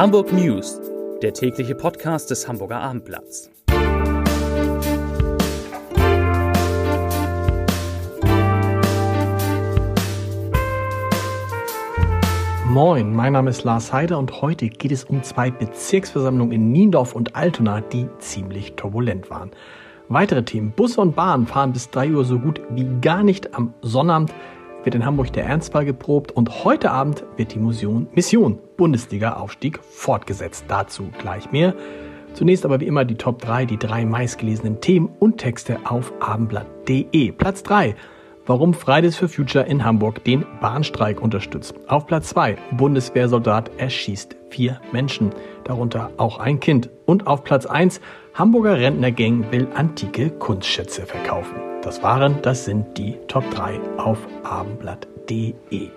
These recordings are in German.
Hamburg News, der tägliche Podcast des Hamburger Abendblatts. Moin, mein Name ist Lars Heider und heute geht es um zwei Bezirksversammlungen in Niendorf und Altona, die ziemlich turbulent waren. Weitere Themen. Busse und Bahnen fahren bis 3 Uhr so gut wie gar nicht. Am Sonnabend wird in Hamburg der Ernstfall geprobt und heute Abend wird die Mission, Mission Bundesliga-Aufstieg fortgesetzt. Dazu gleich mehr. Zunächst aber wie immer die Top 3, die drei meistgelesenen Themen und Texte auf abendblatt.de. Platz 3 warum Fridays for Future in Hamburg den Bahnstreik unterstützt. Auf Platz 2, Bundeswehrsoldat erschießt vier Menschen, darunter auch ein Kind. Und auf Platz 1, Hamburger Rentnergang will antike Kunstschätze verkaufen. Das waren, das sind die Top 3 auf abendblatt.de.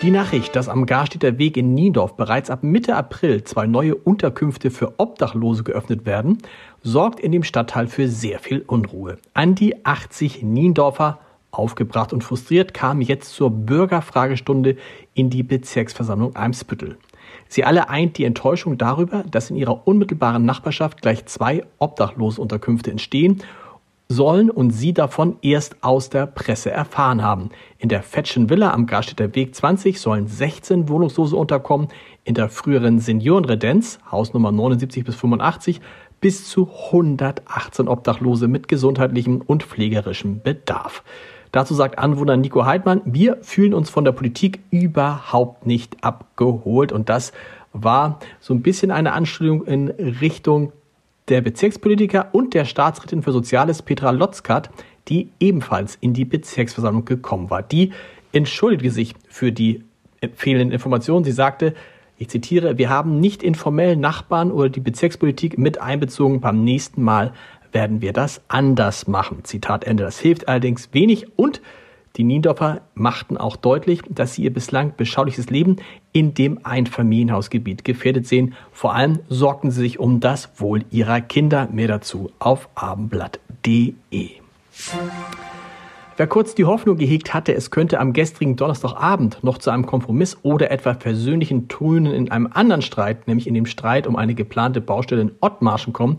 Die Nachricht, dass am Garstädter Weg in Niendorf bereits ab Mitte April zwei neue Unterkünfte für Obdachlose geöffnet werden, sorgt in dem Stadtteil für sehr viel Unruhe. An die 80 Niendorfer, aufgebracht und frustriert, kamen jetzt zur Bürgerfragestunde in die Bezirksversammlung Eimsbüttel. Sie alle eint die Enttäuschung darüber, dass in ihrer unmittelbaren Nachbarschaft gleich zwei Obdachlosunterkünfte entstehen sollen und sie davon erst aus der Presse erfahren haben. In der Fetschen Villa am Garstädter Weg 20 sollen 16 Wohnungslose unterkommen, in der früheren Seniorenredenz, Hausnummer 79 bis 85, bis zu 118 Obdachlose mit gesundheitlichem und pflegerischem Bedarf. Dazu sagt Anwohner Nico Heidmann, wir fühlen uns von der Politik überhaupt nicht abgeholt und das war so ein bisschen eine Anstellung in Richtung der Bezirkspolitiker und der Staatsrätin für Soziales Petra Lotzkat, die ebenfalls in die Bezirksversammlung gekommen war. Die entschuldigte sich für die fehlenden Informationen. Sie sagte, ich zitiere, wir haben nicht informell Nachbarn oder die Bezirkspolitik mit einbezogen. Beim nächsten Mal werden wir das anders machen. Zitat Ende. Das hilft allerdings wenig und die Niendorfer machten auch deutlich, dass sie ihr bislang beschauliches Leben in dem Einfamilienhausgebiet gefährdet sehen. Vor allem sorgten sie sich um das Wohl ihrer Kinder. Mehr dazu auf abendblatt.de. Wer kurz die Hoffnung gehegt hatte, es könnte am gestrigen Donnerstagabend noch zu einem Kompromiss oder etwa versöhnlichen Tönen in einem anderen Streit, nämlich in dem Streit um eine geplante Baustelle in Ottmarschen kommen,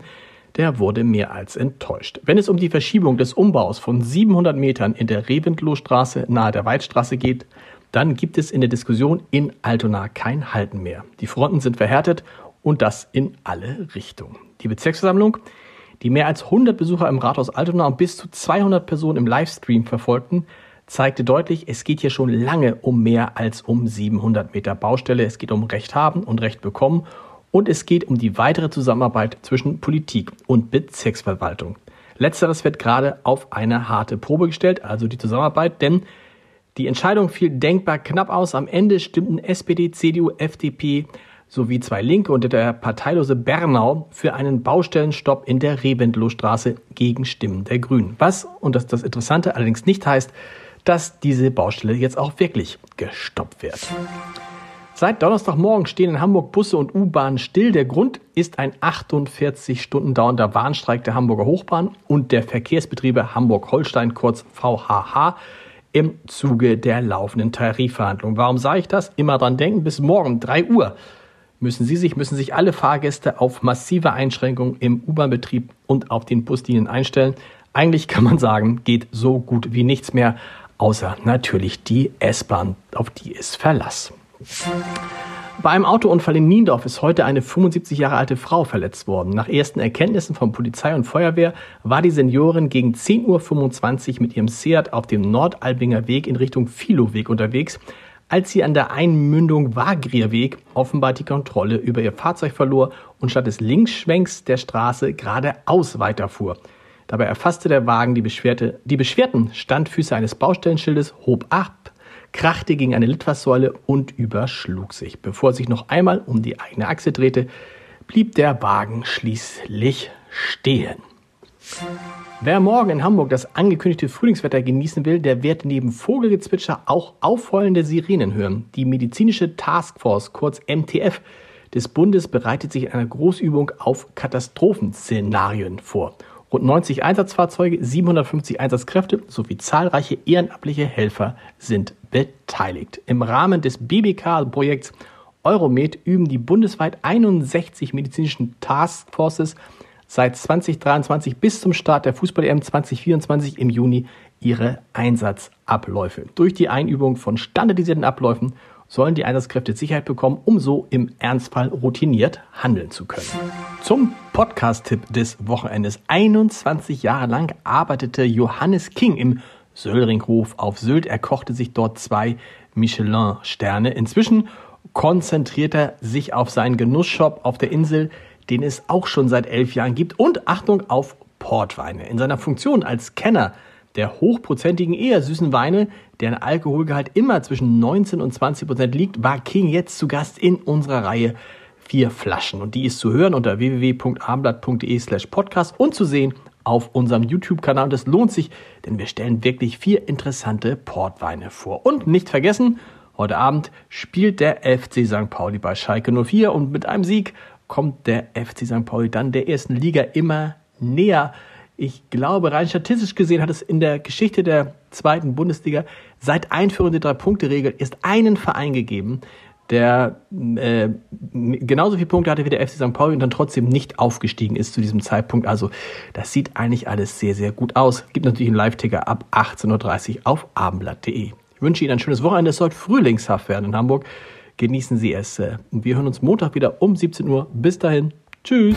der wurde mehr als enttäuscht. Wenn es um die Verschiebung des Umbaus von 700 Metern in der Reventlohstraße nahe der Weidstraße geht, dann gibt es in der Diskussion in Altona kein Halten mehr. Die Fronten sind verhärtet und das in alle Richtungen. Die Bezirksversammlung, die mehr als 100 Besucher im Rathaus Altona und bis zu 200 Personen im Livestream verfolgten, zeigte deutlich, es geht hier schon lange um mehr als um 700 Meter Baustelle. Es geht um Recht haben und Recht bekommen und es geht um die weitere Zusammenarbeit zwischen Politik und Bezirksverwaltung. Letzteres wird gerade auf eine harte Probe gestellt, also die Zusammenarbeit, denn die Entscheidung fiel denkbar knapp aus. Am Ende stimmten SPD, CDU, FDP sowie zwei Linke und der parteilose Bernau für einen Baustellenstopp in der Rebendlohstraße gegen Stimmen der Grünen. Was, und das ist das Interessante, allerdings nicht heißt, dass diese Baustelle jetzt auch wirklich gestoppt wird. Seit Donnerstagmorgen stehen in Hamburg Busse und U-Bahnen still. Der Grund ist ein 48 Stunden dauernder Warnstreik der Hamburger Hochbahn und der Verkehrsbetriebe Hamburg-Holstein, kurz VHH, im Zuge der laufenden Tarifverhandlungen. Warum sage ich das? Immer dran denken, bis morgen 3 Uhr müssen Sie sich, müssen sich alle Fahrgäste auf massive Einschränkungen im U-Bahn-Betrieb und auf den Buslinien einstellen. Eigentlich kann man sagen, geht so gut wie nichts mehr, außer natürlich die S-Bahn, auf die ist Verlass. Bei einem Autounfall in Niendorf ist heute eine 75 Jahre alte Frau verletzt worden. Nach ersten Erkenntnissen von Polizei und Feuerwehr war die Seniorin gegen 10.25 Uhr mit ihrem Seat auf dem Nordalbinger Weg in Richtung Filoweg unterwegs, als sie an der Einmündung Wagrierweg offenbar die Kontrolle über ihr Fahrzeug verlor und statt des Linksschwenks der Straße geradeaus weiterfuhr. Dabei erfasste der Wagen die, Beschwerte, die beschwerten Standfüße eines Baustellenschildes, hob ab krachte gegen eine Litfaßsäule und überschlug sich. Bevor er sich noch einmal um die eigene Achse drehte, blieb der Wagen schließlich stehen. Wer morgen in Hamburg das angekündigte Frühlingswetter genießen will, der wird neben Vogelgezwitscher auch aufheulende Sirenen hören. Die medizinische Taskforce, kurz MTF, des Bundes bereitet sich in einer Großübung auf Katastrophenszenarien vor. Rund 90 Einsatzfahrzeuge, 750 Einsatzkräfte sowie zahlreiche ehrenamtliche Helfer sind beteiligt. Im Rahmen des BBK-Projekts Euromed üben die bundesweit 61 medizinischen Taskforces seit 2023 bis zum Start der Fußball-EM 2024 im Juni ihre Einsatzabläufe. Durch die Einübung von standardisierten Abläufen sollen die Einsatzkräfte Sicherheit bekommen, um so im Ernstfall routiniert handeln zu können. Zum Podcast-Tipp des Wochenendes. 21 Jahre lang arbeitete Johannes King im Söllringhof auf Sylt. Er kochte sich dort zwei Michelin-Sterne. Inzwischen konzentriert er sich auf seinen Genussshop auf der Insel, den es auch schon seit elf Jahren gibt. Und Achtung auf Portweine. In seiner Funktion als Kenner der hochprozentigen, eher süßen Weine, deren Alkoholgehalt immer zwischen 19 und 20 Prozent liegt, war King jetzt zu Gast in unserer Reihe vier Flaschen. Und die ist zu hören unter www.abendblatt.de slash podcast und zu sehen auf unserem YouTube-Kanal. Und das lohnt sich, denn wir stellen wirklich vier interessante Portweine vor. Und nicht vergessen, heute Abend spielt der FC St. Pauli bei Schalke 04 und mit einem Sieg kommt der FC St. Pauli dann der ersten Liga immer näher. Ich glaube, rein statistisch gesehen hat es in der Geschichte der zweiten Bundesliga seit Einführung der Drei-Punkte-Regel erst einen Verein gegeben, der äh, genauso viele Punkte hatte wie der FC St. Pauli und dann trotzdem nicht aufgestiegen ist zu diesem Zeitpunkt. Also das sieht eigentlich alles sehr, sehr gut aus. Gibt natürlich einen Live-Ticker ab 18.30 Uhr auf abendblatt.de. Ich wünsche Ihnen ein schönes Wochenende. Es soll frühlingshaft werden in Hamburg. Genießen Sie es. Äh, und wir hören uns Montag wieder um 17 Uhr. Bis dahin. Tschüss.